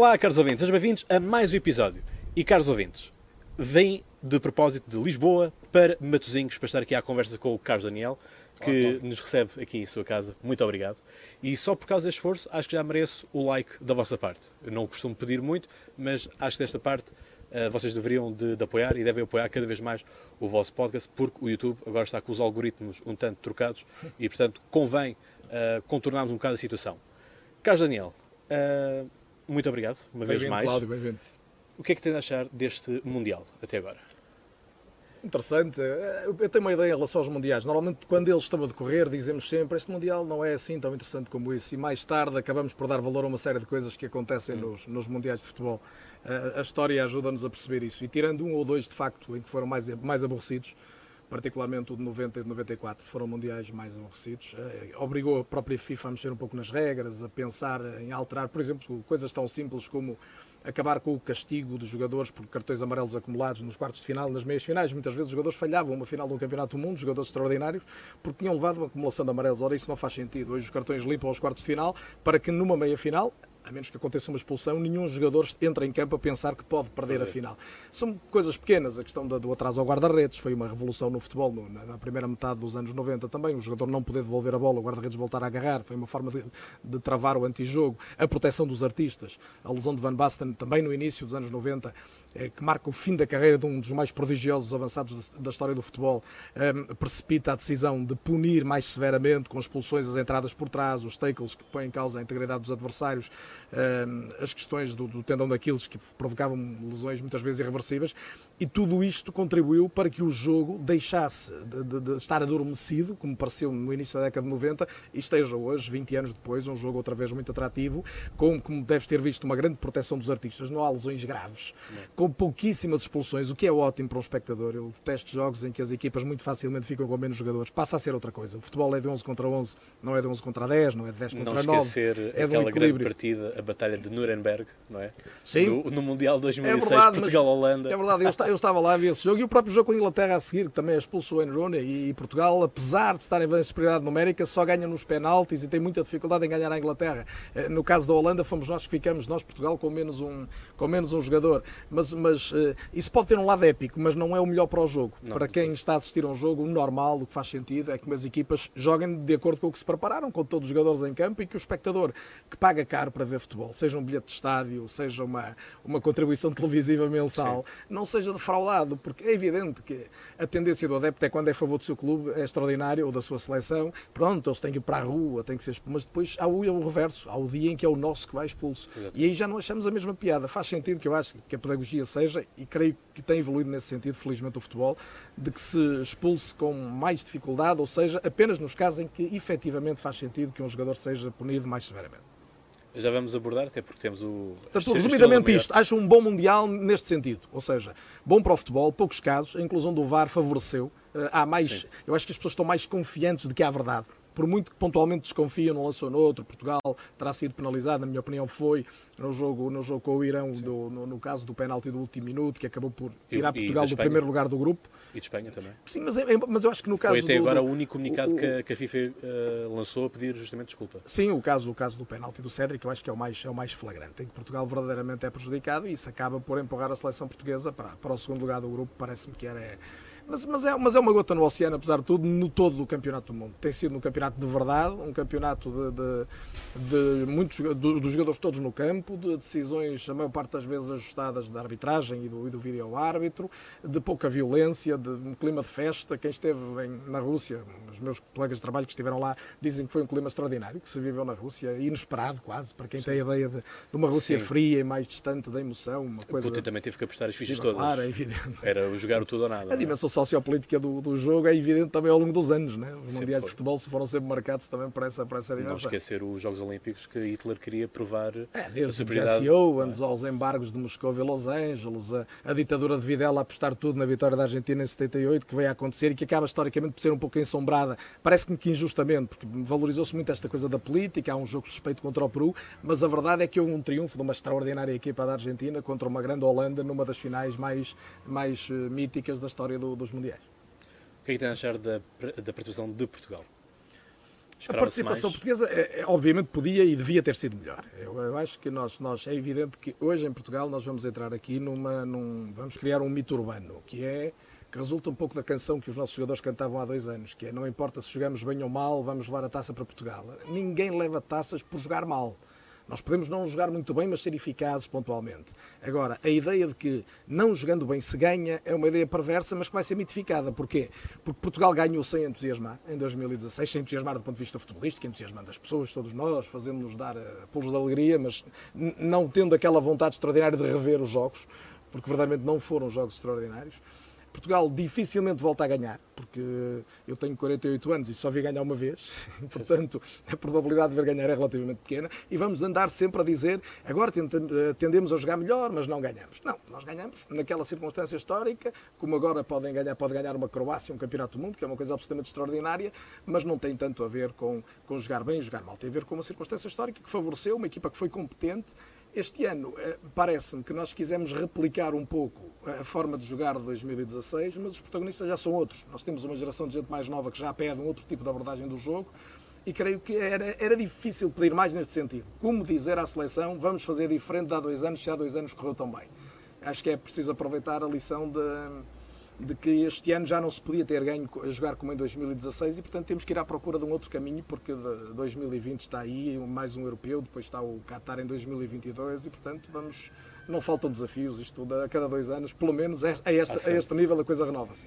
Olá, caros ouvintes, sejam bem-vindos a mais um episódio. E, caros ouvintes, vem de propósito de Lisboa para Matosinhos para estar aqui à conversa com o Carlos Daniel, que nos recebe aqui em sua casa. Muito obrigado. E só por causa deste esforço, acho que já mereço o like da vossa parte. Eu não costumo pedir muito, mas acho que desta parte vocês deveriam de, de, apoiar e devem apoiar cada vez mais o vosso podcast, porque o YouTube agora está com os algoritmos um tanto trocados e, portanto, convém uh, contornarmos um bocado a situação. Carlos Daniel, uh, muito obrigado, uma vez mais. Cláudio, bem-vindo. O que é que tem a achar deste Mundial até agora? Interessante. Eu tenho uma ideia em relação aos Mundiais. Normalmente, quando eles estão a decorrer, dizemos sempre este Mundial não é assim tão interessante como isso. E mais tarde acabamos por dar valor a uma série de coisas que acontecem hum. nos, nos Mundiais de Futebol. A, história ajuda-nos a perceber isso. E tirando um ou dois, de facto, em que foram mais, mais aborrecidos, particularmente o de 90 e de 94, foram mundiais mais aborrecidos. Obrigou a própria FIFA a mexer um pouco nas regras, a pensar em alterar, por exemplo, coisas tão simples como acabar com o castigo dos jogadores por cartões amarelos acumulados nos quartos de final, nas meias finais. Muitas vezes os jogadores falhavam uma final de um campeonato do mundo, jogadores extraordinários, porque tinham levado uma acumulação de amarelos. Ora, isso não faz sentido. Hoje os cartões limpam os quartos de final para que numa meia final a menos que aconteça uma expulsão, nenhum jogador entra em campo a pensar que pode perder a final. São coisas pequenas, a questão do atraso ao guarda-redes foi uma revolução no futebol na primeira metade dos anos 90 também, o jogador não poder devolver a bola, o guarda-redes voltar a agarrar, foi uma forma de, de travar o antijogo, a proteção dos artistas, a lesão de Van Basten também no início dos anos 90, eh, que marca o fim da carreira de um dos mais prodigiosos avançados da história do futebol, eh, precipita a decisão de punir mais severamente, com expulsões as entradas por trás, os tackles que põem em causa a integridade dos adversários, as questões do, tendão daqueles que provocavam lesões muitas vezes irreversíveis, e tudo isto contribuiu para que o jogo deixasse de, de, estar adormecido, como pareceu no início da década de 90, e esteja hoje, 20 anos depois, um jogo outra vez muito atrativo, com, como deves ter visto, uma grande proteção dos artistas, não há lesões graves, com pouquíssimas expulsões, o que é ótimo para um espectador. Eu detesto jogos em que as equipas muito facilmente ficam com menos jogadores, passa a ser outra coisa. O futebol é de 11 contra 11, não é de 11 contra 10, não é de 10 contra não 9. Não esquecer é aquela grande partida, a Batalha de Nuremberg, não é? Sim. No, no Mundial 2006, é Portugal-Holanda. É verdade, eu, eu estava lá a ver esse jogo e o próprio jogo com a Inglaterra a seguir, que também expulsou o Wayne Rooney e Portugal, apesar de estar em superioridade numérica, só ganha nos penaltis e tem muita dificuldade em ganhar a Inglaterra. Eh, no caso da Holanda, fomos nós que ficamos, nós Portugal, com menos um, com menos um jogador. Mas, mas eh, isso pode ter um lado épico, mas não é o melhor para o jogo. Não, para quem está a assistir a um jogo, o normal, o que faz sentido é que as equipas joguem de acordo com o que se prepararam, com todos os jogadores em campo e que o espectador que paga caro para ver futebol, seja um bilhete de estádio, seja uma, uma contribuição televisiva mensal, Sim. não seja defraudado, porque é evidente que a tendência do adepto é quando é a favor do seu clube, é extraordinário, ou da sua seleção, pronto, eles têm que ir para a rua, têm que ser mas depois há o, o reverso, há o dia em que é o nosso que vai expulso. Exato. E aí já não achamos a mesma piada. Faz sentido que eu acho que a pedagogia seja, e creio que tem evoluído nesse sentido, felizmente, o futebol, de que se expulse com mais dificuldade, ou seja, apenas nos casos em que efetivamente faz sentido que um jogador seja punido mais severamente. Já vamos abordar, até porque temos o. Portanto, resumidamente isto, acho um bom Mundial neste sentido. Ou seja, bom para o futebol, poucos casos, a inclusão do VAR favoreceu. Eh, há mais. Sim. Eu acho que as pessoas estão mais confiantes de que há verdade por muito que pontualmente desconfiam, não lançou no outro, Portugal terá sido penalizado, na minha opinião foi no jogo, no jogo com o Irão, do, no, no, caso do penalti do último minuto, que acabou por tirar Portugal do primeiro lugar do grupo. E de Espanha também. Sim, mas, é, mas eu acho que no caso Foi até do, agora o único comunicado o, que, a, que, a, FIFA uh, lançou a pedir justamente desculpa. Sim, o caso, o caso do penalti do Cédric, eu acho que é o mais, é o mais flagrante, em que Portugal verdadeiramente é prejudicado e isso acaba por empurrar a seleção portuguesa para, para o segundo lugar do grupo, parece-me que era... É, mas, mas, é, mas é uma gota no oceano, apesar de tudo, no todo do campeonato do mundo. Tem sido um campeonato de verdade, um campeonato de, de, de muitos dos jogadores todos no campo, de decisões, a maior parte das vezes ajustadas da arbitragem e do, e do vídeo árbitro, de pouca violência, de um clima de festa. Quem esteve em, na Rússia, os meus colegas de trabalho que estiveram lá, dizem que foi um clima extraordinário que se viveu na Rússia, inesperado quase, para quem Sim. tem a ideia de, de uma Rússia Sim. fria e mais distante da emoção. Uma coisa... Putin também teve que apostar as fichas todas. Claro, é evidente. Era jogar o tudo ou nada. A dimensão sociopolítica do, do jogo é evidente também ao longo dos anos. Né? Os Sempre mundiais foi. de futebol se foram sempre marcados também por essa, por essa Não dimensão. esquecer os Jogos Olímpicos que Hitler queria provar É, a desde o superioridade. Jesse Owens aos embargos de Moscou e Los Angeles, a, a ditadura de Videla a apostar tudo na vitória da Argentina em 78, que veio a acontecer e que acaba historicamente por ser um pouco ensombrada, parece-me que injustamente, porque valorizou-se muito esta coisa da política, há um jogo suspeito contra o Peru, mas a verdade é que houve um triunfo de uma extraordinária equipa da Argentina contra uma grande Holanda numa das finais mais, mais eh, míticas da história do- dos Mundiais. O que é que tem a achar da, da participação de Portugal? A participação mais? portuguesa, é, é, obviamente, podia e devia ter sido melhor. Eu, eu acho que nós, nós, é evidente que hoje em Portugal nós vamos entrar aqui numa. Num, vamos criar um mito urbano, que é. que resulta um pouco da canção que os nossos jogadores cantavam há dois anos, que é não importa se jogamos bem ou mal, vamos levar a taça para Portugal. Ninguém leva taças por jogar mal. Nós podemos não jogar muito bem, mas ser eficazes pontualmente. Agora, a ideia de que não jogando bem se ganha é uma ideia perversa, mas que vai ser mitificada. Porquê? Porque Portugal ganhou sem entusiasmar em 2016, sem entusiasmar do ponto de vista futebolístico, entusiasmando as pessoas, todos nós, fazendo-nos dar uh, pulos de alegria, mas não tendo aquela vontade extraordinária de rever os jogos, porque verdadeiramente não foram jogos extraordinários. Portugal dificilmente volta a ganhar, porque eu tenho 48 anos e só vi ganhar uma vez, portanto a probabilidade de ver ganhar é relativamente pequena e vamos andar sempre a dizer agora eh, tendemos a jogar melhor, mas não ganhamos. Não, nós ganhamos naquela circunstância histórica, como agora podem ganhar, pode ganhar uma Croácia, um campeonato do mundo, que é uma coisa absolutamente extraordinária, mas não tem tanto a ver com, com jogar bem e jogar mal, tem a ver com uma circunstância histórica que favoreceu uma equipa que foi competente. Este ano eh, parece-me que nós quisemos replicar um pouco a forma de jogar de 2016, mas os protagonistas já são outros. Nós temos uma geração de gente mais nova que já pede um outro tipo de abordagem do jogo e creio que era, era difícil pedir mais neste sentido. Como dizer à seleção, vamos fazer diferente de há dois anos, se há dois anos correu tão bem. Acho que é preciso aproveitar a lição de, de que este ano já não se podia ter ganho a jogar como em 2016 e, portanto, temos que ir à procura de um outro caminho, porque de 2020 está aí, mais um europeu, depois está o Qatar em 2022 e, portanto, vamos. Não faltam desafios, isto a cada dois anos, pelo menos a, a esta, a este nível a coisa renova-se.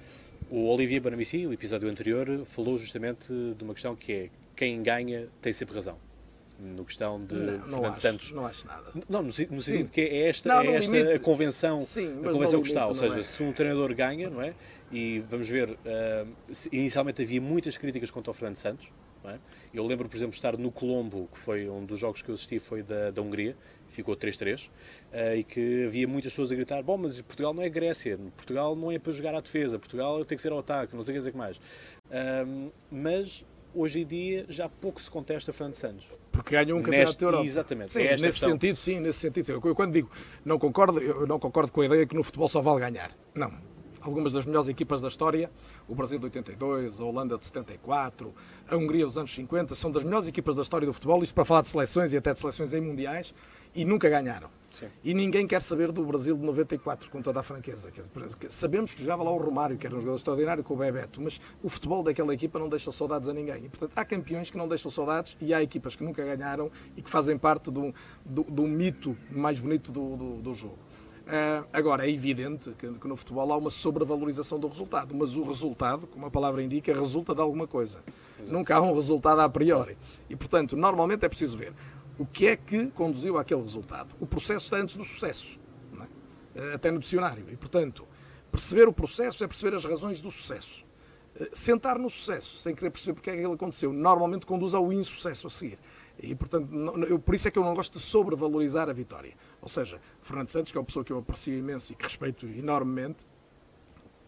O Olivier Bonamici, o episódio anterior, falou justamente de uma questão que é quem ganha tem sempre razão. No questão de Não, não Fernando acho, Santos. não acho nada. Não, no, sentido que é esta, Não, é esta limite- a convenção, Sim, a convenção que está. Ou não seja, é. se um treinador ganha, não é? E vamos ver, se- inicialmente havia muitas críticas contra o Fernando Santos. Não é? Eu lembro, por exemplo, estar no Colombo, que foi um dos jogos que eu assisti, foi da, da Hungria, ficou 3-3, ah, e que havia muitas pessoas a gritar: Bom, mas Portugal não é Grécia, Portugal não é para jogar à defesa, Portugal tem que ser ao ataque, não sei o que mais. Ah, mas hoje em dia já pouco se contesta Fernando Santos. Porque ganham um campeonato Neste- da Europa. exatamente, Sim, é nesse questão. sentido, sim, nesse sentido. sim. Eu, quando digo não concordo, eu não concordo com a ideia que no futebol só vale ganhar. Não. Algumas das melhores equipas da história, o Brasil de 82, a Holanda de 74, a Hungria dos anos 50, são das melhores equipas da história do futebol, isto para falar de seleções e até de seleções em mundiais, e nunca ganharam. Sim. E ninguém quer saber do Brasil de 94, com toda a franqueza. Sabemos que jogava lá o Romário, que era um jogador extraordinário, com o Bebeto, mas o futebol daquela equipa não deixa saudades a ninguém. E, portanto, há campeões que não deixam saudades e há equipas que nunca ganharam e que fazem parte um, do, do mito mais bonito do, do, do jogo. Ah, agora, é evidente que, que no futebol há uma sobrevalorização do resultado, mas o resultado, como a palavra indica, resulta de alguma coisa. Nunca há um resultado a priori. E, portanto, normalmente é preciso ver o que é que conduziu àquele resultado. O processo está antes do sucesso, é? Eh, até no dicionário. E, portanto, perceber o processo é perceber as razões do sucesso. Eh, Sentar no sucesso, sem querer perceber porque é que aquilo aconteceu, normalmente conduz ao insucesso a seguir. E, portanto, não- eu, por isso é que eu não gosto de sobrevalorizar a vitória. Ou seja, Fernando Santos, que é uma pessoa que eu aprecio imenso e que respeito enormemente,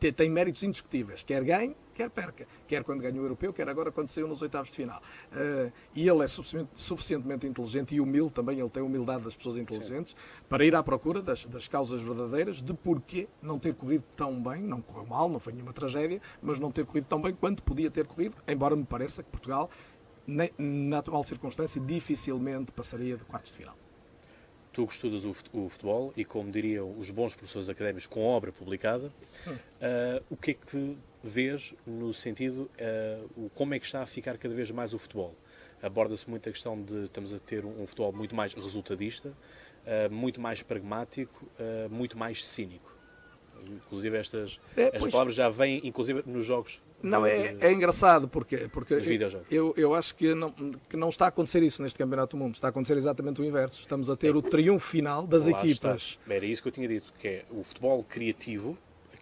te- tem méritos indiscutíveis, quer ganhe, quer perca, quer quando ganha o europeu, quer agora quando saiu nos oitavos de final. Eh, e ele é suficientemente, inteligente e humilde também, ele tem a humildade das pessoas inteligentes, para ir à procura das, das causas verdadeiras de porquê não ter corrido tão bem, não correu mal, não foi nenhuma tragédia, mas não ter corrido tão bem quanto podia ter corrido, embora me pareça que Portugal, ne- na atual circunstância, dificilmente passaria de quartos de final. Tu que estudas o fut- o futebol e, como diriam os bons professores académicos com obra publicada, ah, o que é que vês no sentido, o- como é que está a ficar cada vez mais o futebol? Aborda-se muito a questão de estamos a ter um, um futebol muito mais resultadista, ah, muito mais pragmático, muito mais cínico. Inclusive estas, É, estas pois. palavras já vêm, inclusive, nos jogos. Não, é, é engraçado porque, porque eu, eu acho que não, que não está a acontecer isso neste Campeonato do Mundo. Está a acontecer exatamente o inverso. Estamos a ter o triunfo final das equipas. está. Era isso que eu tinha dito, que é o futebol criativo,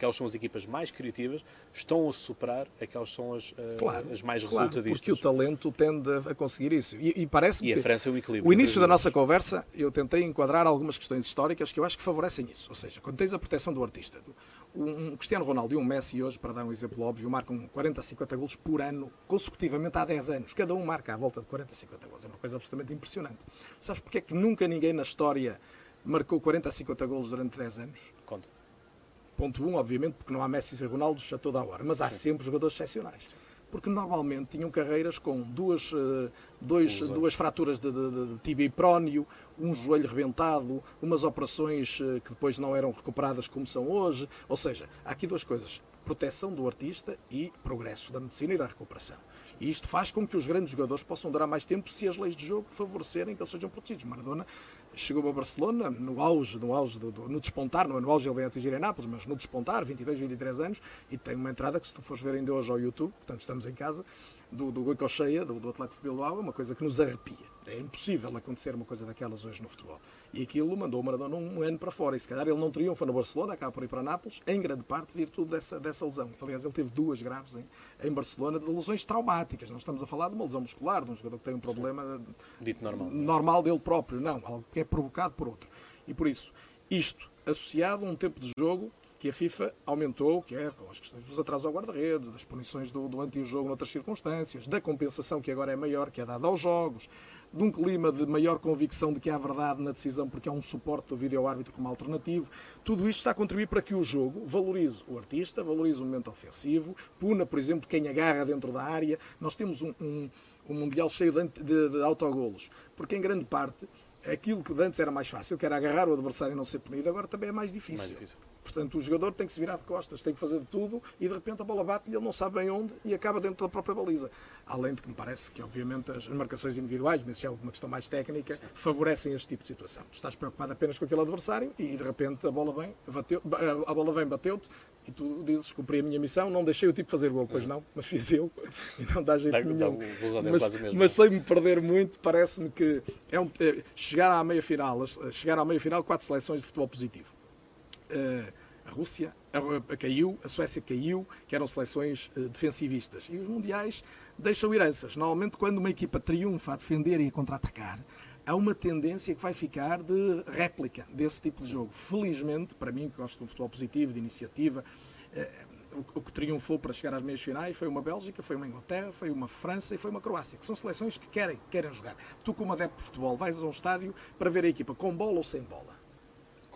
aquelas são as equipas mais criativas, estão a superar aquelas são as, uh, claro, as mais claro, resultadistas. Porque o talento tende a conseguir isso. E, e parece-me E a França é o equilíbrio. o início da nossa conversa, eu tentei enquadrar algumas questões históricas que eu acho que favorecem isso. Ou seja, quando tens a proteção do artista, um Cristiano Ronaldo e um Messi hoje, para dar um exemplo óbvio, marcam 40 a 50 golos por ano, consecutivamente há 10 anos. Cada um marca à volta de 40 a 50 golos. É uma coisa absolutamente impressionante. Sabes porque é que nunca ninguém na história marcou 40 a 50 golos durante 10 anos? Conta. Ponto 1, um, obviamente, porque não há Messi e Ronaldo a toda a hora, mas há sempre jogadores excepcionais. Porque normalmente tinham carreiras com duas, eh, dois, duas fraturas de, de, de, de tibia e prónio, um joelho rebentado, umas operações eh, que depois não eram recuperadas como são hoje. Ou seja, há aqui duas coisas: proteção do artista e progresso da medicina e da recuperação. E isto faz com que os grandes jogadores possam durar mais tempo se as leis de jogo favorecerem que eles sejam protegidos. Maradona chegou a Barcelona no auge, no auge do, do- no despontar, não é no auge ele vem atingir em Nápoles, mas no despontar, 22, 23 anos, e tem uma entrada que se tu fores ver ainda hoje ao YouTube, portanto estamos em casa, do, do Goicocheia, do, do Atlético de Bilbao, é uma coisa que nos arrepia. É impossível acontecer uma coisa daquelas hoje no futebol. E aquilo mandou o Maradona um ano para fora, e se calhar ele não triunfa no Barcelona, acaba por ir para Nápoles, em grande parte virtude dessa, dessa lesão. Aliás, ele teve duas graves em, em Barcelona de lesões traumáticas. Não estamos a falar de uma lesão muscular, de um jogador que tem um problema Dito normal. normal dele próprio, não, algo que é provocado por outro. E por isso, isto associado a um tempo de jogo que a FIFA aumentou, que é com as questões dos atrasos ao guarda-redes, das punições do, do anti-jogo noutras circunstâncias, da compensação que agora é maior, que é dada aos jogos, de um clima de maior convicção de que há verdade na decisão porque há um suporte do vídeo-árbitro como alternativo, tudo isto está a contribuir para que o jogo valorize o artista, valorize o momento ofensivo, puna, por exemplo, quem agarra dentro da área. Nós temos um, um, um Mundial cheio de, de, de autogolos, porque em grande parte aquilo que antes era mais fácil, que era agarrar o adversário e não ser punido, agora também é mais difícil. Mais difícil. Portanto, o jogador tem que se virar de costas, tem que fazer de tudo e de repente a bola bate-lhe, ele não sabe bem onde e acaba dentro da própria baliza. Além de que me parece que, obviamente, as marcações individuais, mas isso é uma questão mais técnica, favorecem este tipo de situação. Tu estás preocupado apenas com aquele adversário e de repente a bola vem, bateu, a bola vem, bateu-te e tu dizes: cumpri a minha missão, não deixei o tipo fazer gol, pois não, mas fiz eu e não dá jeito nenhum. é mas, mas sem me perder muito, parece-me que é um- é, chegar à meia final, chegar à meia final, quatro seleções de futebol positivo. Eh, a Rússia caiu, a Suécia caiu, que eram seleções eh, defensivistas. E os mundiais deixam heranças. Normalmente, quando uma equipa triunfa a defender e a contra-atacar, há uma tendência que vai ficar de réplica desse tipo de jogo. Felizmente, para mim, que gosto de um futebol positivo, de iniciativa, eh, o- o que triunfou para chegar às meias finais foi uma Bélgica, foi uma Inglaterra, foi uma França e foi uma Croácia, que são seleções que querem, querem jogar. Tu, como adepto de futebol, vais a um estádio para ver a equipa com bola ou sem bola.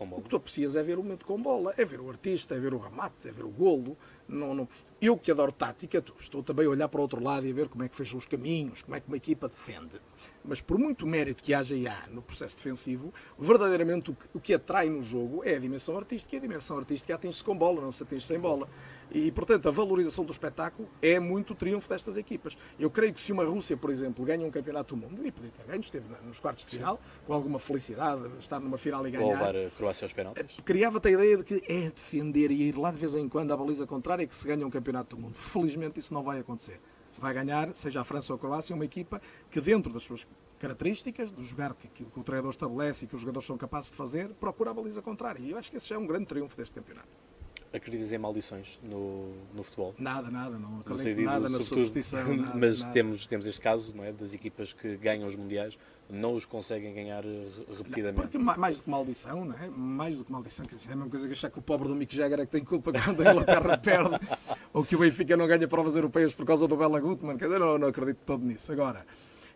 O que tu aprecias é ver o momento com bola, é ver o artista, é ver o remate, é ver o golo. Não, não- Eu que adoro tática, estou também a olhar para o outro lado e a ver como é que fecham os caminhos, como é que uma equipa defende. Mas por muito mérito que haja e há no processo defensivo, verdadeiramente o que, o que atrai no jogo é a dimensão artística e a dimensão artística atinge-se com bola, não se atinge sem bola. E, portanto, a valorização do espetáculo é muito o triunfo destas equipas. Eu creio que se uma Rússia, por exemplo, ganha um campeonato do mundo, e podia ter ganho, esteve nos quartos de final, com alguma felicidade, estar numa final e Ou ganhar levar a Croácia aos penaltis. criava-te a ideia de que é defender e ir lá de vez em quando à baliza contrária que se ganha um campeonato do mundo. Felizmente isso não vai acontecer. Vai ganhar, seja a França ou a Croácia, uma equipa que dentro das suas características, do jogar que, que o treinador estabelece e que os jogadores são capazes de fazer, procura a baliza contrária. E eu acho que esse já é um grande triunfo deste campeonato. Acreditas em maldições no, no futebol? Nada, nada, não acredito sentido, nada na superstição. Mas nada. Temos, temos este caso não é, das equipas que ganham os mundiais, não os conseguem ganhar eh, repetidamente. Porque ma- mais do que maldição, não é? Mais do que maldição, que isso é a mesma coisa que achar que o pobre do Mick Jagger é que tem culpa quando a Inglaterra perde, ou que o Benfica não ganha provas europeias por causa do Bela Gutmann. Quer dizer, não, não acredito todo nisso. Agora,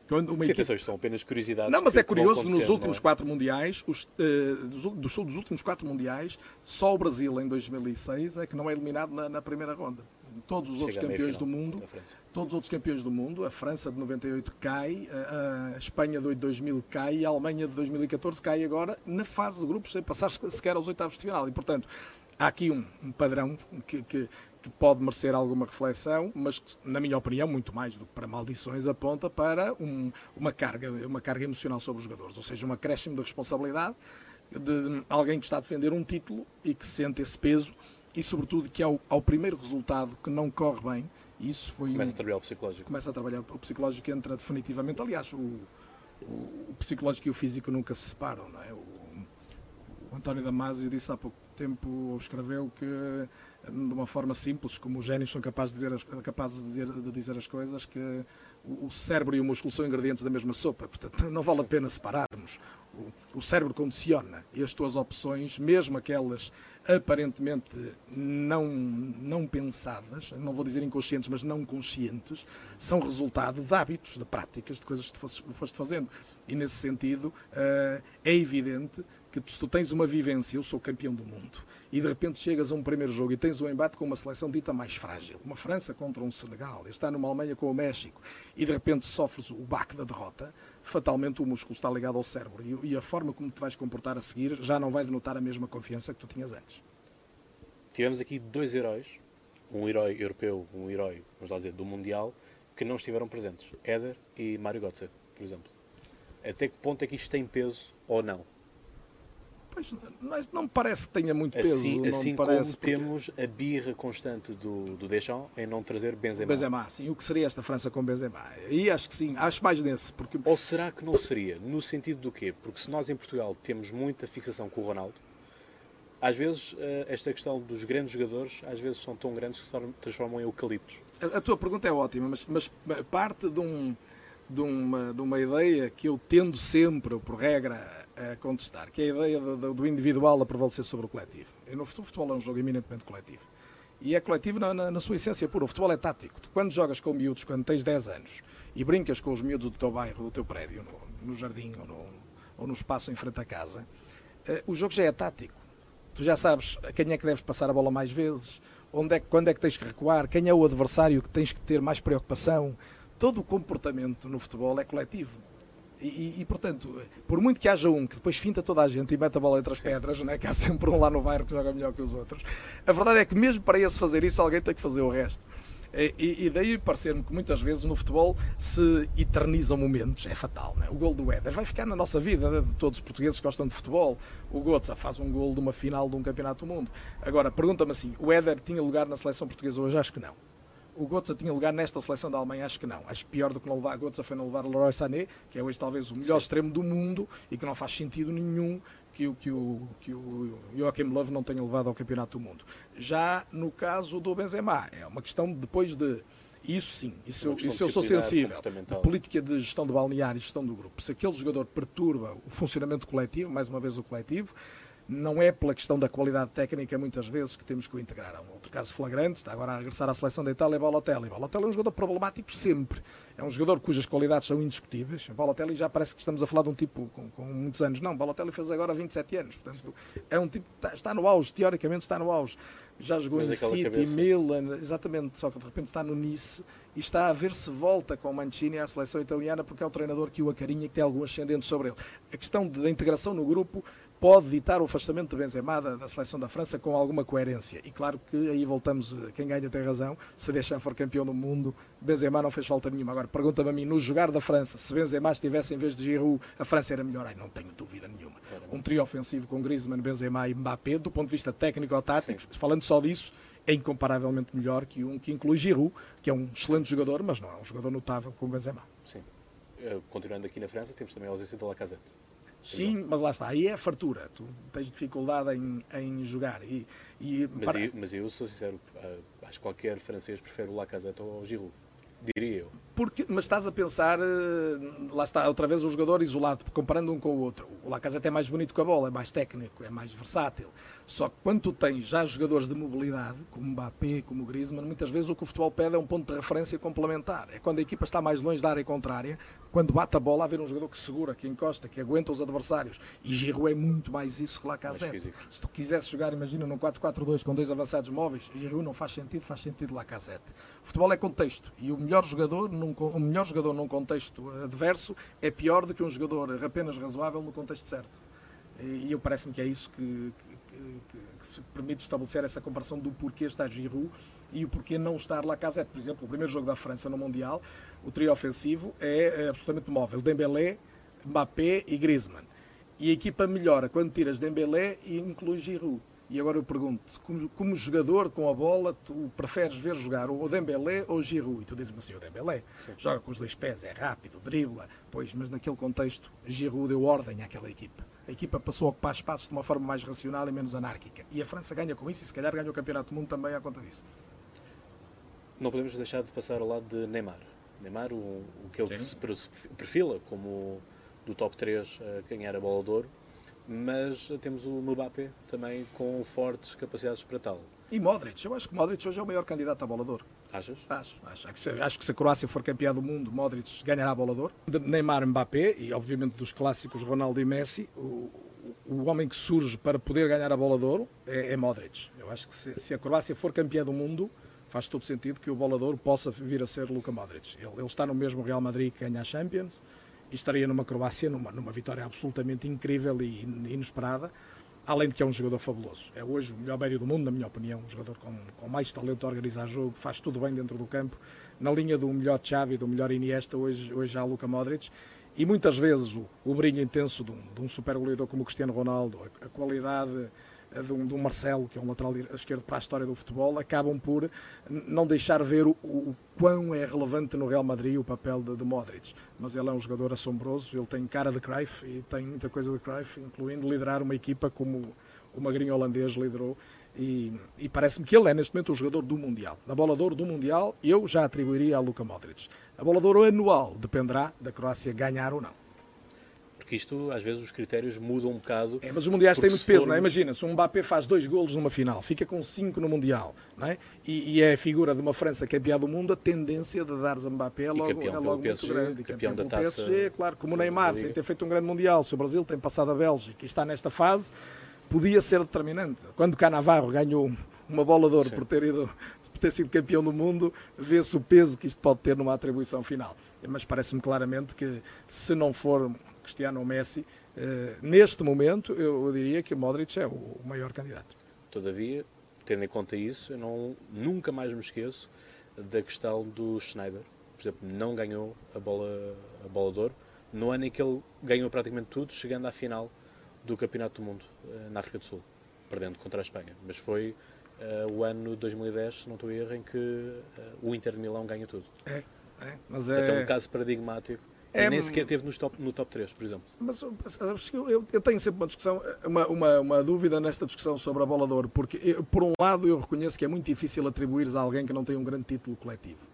quando uma Sim, atenção, são apenas curiosidades. Não, mas é curioso, nos acontecendo, últimos é? quatro mundiais, os, eh, dos, dos, dos últimos quatro mundiais, só o Brasil em 2006 é que não é eliminado na, na primeira ronda. Todos os outros Chega à campeões do mundo, todos os outros campeões do mundo, a França de 98 cai, a, a Espanha de 2000 cai e a Alemanha de 2014 cai agora na fase de grupos, sem passar sequer aos oitavos de final. E, portanto, há aqui um, um padrão que, que- que pode merecer alguma reflexão, mas que, na minha opinião, muito mais do que para maldições, aponta para um- uma, carga, uma carga emocional sobre os jogadores, ou seja, um acréscimo de responsabilidade de alguém que está a defender um título e que sente esse peso e, sobretudo, que ao, ao primeiro resultado que não corre bem, isso foi um- Começa a trabalhar o psicológico. começa a trabalhar o psicológico entra definitivamente. Aliás, o, o- o psicológico e o físico nunca se separam, não é? O, o António Damasio disse há pouco tempo escreveu que, de uma forma simples, como os génios são capazes de dizer as, capazes de dizer, de dizer as coisas, que o cérebro e o músculo são ingredientes da mesma sopa. Portanto, não vale a pena separarmos. O, cérebro condiciona as tuas opções, mesmo aquelas aparentemente não, não pensadas, não vou dizer inconscientes, mas não conscientes, são resultado de hábitos, de práticas, de coisas que foste fazendo. E nesse sentido, uh, é evidente que se tu tens uma vivência, eu sou campeão do mundo, e de repente chegas a um primeiro jogo e tens um embate com uma seleção dita mais frágil, uma França contra um Senegal, está numa Alemanha com o México, e de repente sofres o baque da derrota, fatalmente o músculo está ligado ao cérebro. E, a forma como te vais comportar a seguir já não vai denotar a mesma confiança que tu tinhas antes. Tivemos aqui dois heróis, um herói europeu, um herói, vamos lá dizer, do Mundial, que não estiveram presentes, Éder e Mário Götze, por exemplo. Até que ponto é que isto tem peso ou não? Pois, mas não me parece que tenha muito peso. Assim, assim como porque... temos a birra constante do, do Deschamps em não trazer Benzema. Benzema, sim. O que seria esta França com Benzema? E acho que sim, acho mais nesse. Porque... Ou será que não seria? No sentido do quê? Porque se nós em Portugal temos muita fixação com o Ronaldo, às vezes eh, esta questão dos grandes jogadores, às vezes são tão grandes que se transformam em eucaliptos. A, a tua pergunta é ótima, mas, mas parte de um de uma, de uma ideia que eu tendo sempre, por regra, a contestar, que é a ideia do, individual a prevalecer sobre o coletivo. No futebol, o futebol é um jogo eminentemente coletivo. E é coletivo na, na, na, sua essência pura. O futebol é tático. Tu, quando jogas com miúdos, quando tens 10 anos, e brincas com os miúdos do teu bairro, do teu prédio, no, no jardim ou no, ou no, espaço em frente à casa, uh, o jogo já é tático. Tu já sabes a quem é que deves passar a bola mais vezes, onde é, quando é que tens que recuar, quem é o adversário que tens que ter mais preocupação todo o comportamento no futebol é coletivo. E, e, portanto, por muito que haja um que depois finta toda a gente e mete a bola entre as pedras, né, que há sempre um lá no bairro que joga melhor que os outros, a verdade é que mesmo para esse fazer isso, alguém tem que fazer o resto. E, e daí parecer-me que muitas vezes no futebol se eternizam momentos, é fatal. Né? O gol do Éder vai ficar na nossa vida, né? de todos os portugueses que gostam de futebol. O Gotza faz um gol de uma final de um campeonato do mundo. Agora, pergunta-me assim: o Éder tinha lugar na seleção portuguesa hoje? Acho que não o Götze tinha lugar nesta seleção da Alemanha? Acho que não. Acho que pior do que não levar a Götze foi não levar o Leroy Sané, que é hoje talvez o melhor Sim. extremo do mundo e que não faz sentido nenhum que o, que o, que o Joachim Löw não tenha levado ao Campeonato do Mundo. Já no caso do Benzema, é uma questão depois de isso sim, isso, eu, isso eu sou sensível. De política de gestão do balneário e gestão do grupo. Se aquele jogador perturba o funcionamento coletivo, mais uma vez o coletivo, não é pela questão da qualidade técnica, muitas vezes, que temos que o integrar. Há um outro caso flagrante, está agora a regressar à seleção da Itália, Balotelli. Balotelli é um jogador problemático sempre. É um jogador cujas qualidades são indiscutíveis. Balotelli já parece que estamos a falar de um tipo com, com muitos anos. Não, Balotelli fez agora 27 anos. Portanto, é um tipo que está, está no auge, teoricamente está no auge. Já jogou Mas em City, cabeça. Milan, exatamente, só que de repente está no Nice e está a ver se volta com o Mancini à seleção italiana porque é um treinador que o acarinha e que tem algum ascendente sobre ele. A questão da integração no grupo pode ditar o afastamento de Benzema da, da, seleção da França com alguma coerência. E claro que aí voltamos, quem ganha tem razão, se Deschamps for campeão do mundo, Benzema não fez falta nenhuma. Agora, pergunta-me a mim, no jogar da França, se Benzema estivesse em vez de Giroud, a França era melhor? Ai, não tenho dúvida nenhuma. Um trio ofensivo com Griezmann, Benzema e Mbappé, do ponto de vista técnico ou tático, Sim. falando só disso, é incomparavelmente melhor que um que inclui Giroud, que é um excelente jogador, mas não é um jogador notável como Benzema. Sim. Eh, continuando aqui na França, temos também a ausência de Lacazette. Sim, mas lá está, aí é a fartura. Tu tens dificuldade em, em jogar. E, e mas, para... eu, mas eu sou sincero, eh, acho que qualquer francês prefere o Lacazette ao Giroud, diria eu. Porque, mas estás a pensar, eh, lá está, outra vez o jogador isolado, comparando um com o outro. O Lacazette é mais bonito com a bola, é mais técnico, é mais versátil. Só que quando tu tens já jogadores de mobilidade, como Mbappé, como Griezmann, muitas vezes o que o futebol pede é um ponto de referência complementar. É quando a equipa está mais longe da área contrária, quando bate a bola, haver um jogador que segura, que encosta, que aguenta os adversários. E Giroud é muito mais isso que Lacazette. Se tu quisesse jogar, imagina, num 4-4-2 com dois avançados móveis, Giroud não faz sentido, faz sentido Lacazette. O futebol é contexto. E o melhor jogador, num, o melhor jogador num contexto adverso é pior do que um jogador apenas razoável no contexto certo. E eu parece-me que é isso que, que, que, que, se permite estabelecer essa comparação do porquê está Giroud e o porquê não estar Lacazette. Por exemplo, o primeiro jogo da França no Mundial, o trio ofensivo é absolutamente móvel. Dembélé, Mbappé e Griezmann. E a equipa melhora quando tiras Dembélé e inclui Giroud. E agora eu pergunto, como, como, jogador com a bola, tu preferes ver jogar o Dembélé ou o Giroud? E tu dizes-me assim, o Dembélé Sim. joga com os dois pés, é rápido, dribla, pois, mas naquele contexto, Giroud deu ordem àquela equipa. A equipa passou a ocupar espaços de uma forma mais racional e menos anárquica. E a França ganha com isso e se calhar ganha o Campeonato do Mundo também à conta disso. Não podemos deixar de passar ao lado de Neymar. Neymar, o, o que ele se perfila como do top 3 a ganhar a bola de ouro, mas temos o Mbappé também com fortes capacidades para tal. E Modric, eu acho que Modric hoje é o maior candidato a bola de ouro. Achas? Acho, acho, acho, que se, acho que se a Croácia for campeã do mundo, Modric ganhará a bola de Neymar, Mbappé e obviamente dos clássicos Ronaldo e Messi, o, o homem que surge para poder ganhar a bola de ouro é, é Modric. Eu acho que se, se, a Croácia for campeã do mundo, faz todo sentido que o bola de ouro possa vir a ser Luka Modric. Ele, ele está no mesmo Real Madrid que ganha a Champions estaria numa Croácia numa, numa vitória absolutamente incrível e inesperada além de que é um jogador fabuloso. É hoje o melhor médio do mundo, na minha opinião, um jogador com, com mais talento a organizar jogo, faz tudo bem dentro do campo, na linha do melhor Xavi, do melhor Iniesta, hoje, hoje há Luka Modric, e muitas vezes o, o brilho intenso de um, de um super goleador como o Cristiano Ronaldo, a, a qualidade de um, de um Marcelo, que é um lateral esquerdo para a história do futebol, acabam por não deixar ver o, o quão é relevante no Real Madrid o papel de, de, Modric. Mas ele é um jogador assombroso, ele tem cara de Cruyff e tem muita coisa de Cruyff, incluindo liderar uma equipa como o magrinho holandês liderou. E, e parece-me que ele é neste momento o jogador do Mundial. Da bola de ouro do Mundial, eu já atribuiria a Luka Modric. A bola de ouro anual dependerá da Croácia ganhar ou não porque isto às vezes os critérios mudam um bocado. É, mas os mundiais têm muito peso, formos... não é? Imagina, se um Mbappé faz dois golos numa final, fica com cinco no mundial, não é? E, e é a figura de uma França campeã do mundo, a tendência de dar a Mbappé é logo, é logo muito PSG, grande. campeão, campeão da taça, PSG, claro, como o Neymar, sem ter feito um grande mundial, se o Brasil tem passado a Bélgica e está nesta fase, podia ser determinante. Quando Canavarro ganhou uma bola de ouro por ter, ido, por ter sido campeão do mundo, vê-se o peso que isto pode ter numa atribuição final. Mas parece-me claramente que se não for Cristiano ou Messi, eh, neste momento eu, diria que Modric é o, o maior candidato. Todavia, tendo em conta isso, eu não, nunca mais me esqueço da questão do Schneider. Por exemplo, não ganhou a bola, a bola de ouro no ano em que ele ganhou praticamente tudo, chegando à final do Campeonato do Mundo eh, na África do Sul, perdendo contra a Espanha. Mas foi uh, o ano 2010, se não estou a erro, em que uh, o Inter de Milão ganha tudo. É, é, mas é... Então, um caso paradigmático é, nem sequer teve no top, no top 3, por exemplo. Mas eu, eu, tenho sempre uma discussão, uma, uma, uma, dúvida nesta discussão sobre a bola de ouro, porque eu, por um lado eu reconheço que é muito difícil atribuir a alguém que não tem um grande título coletivo.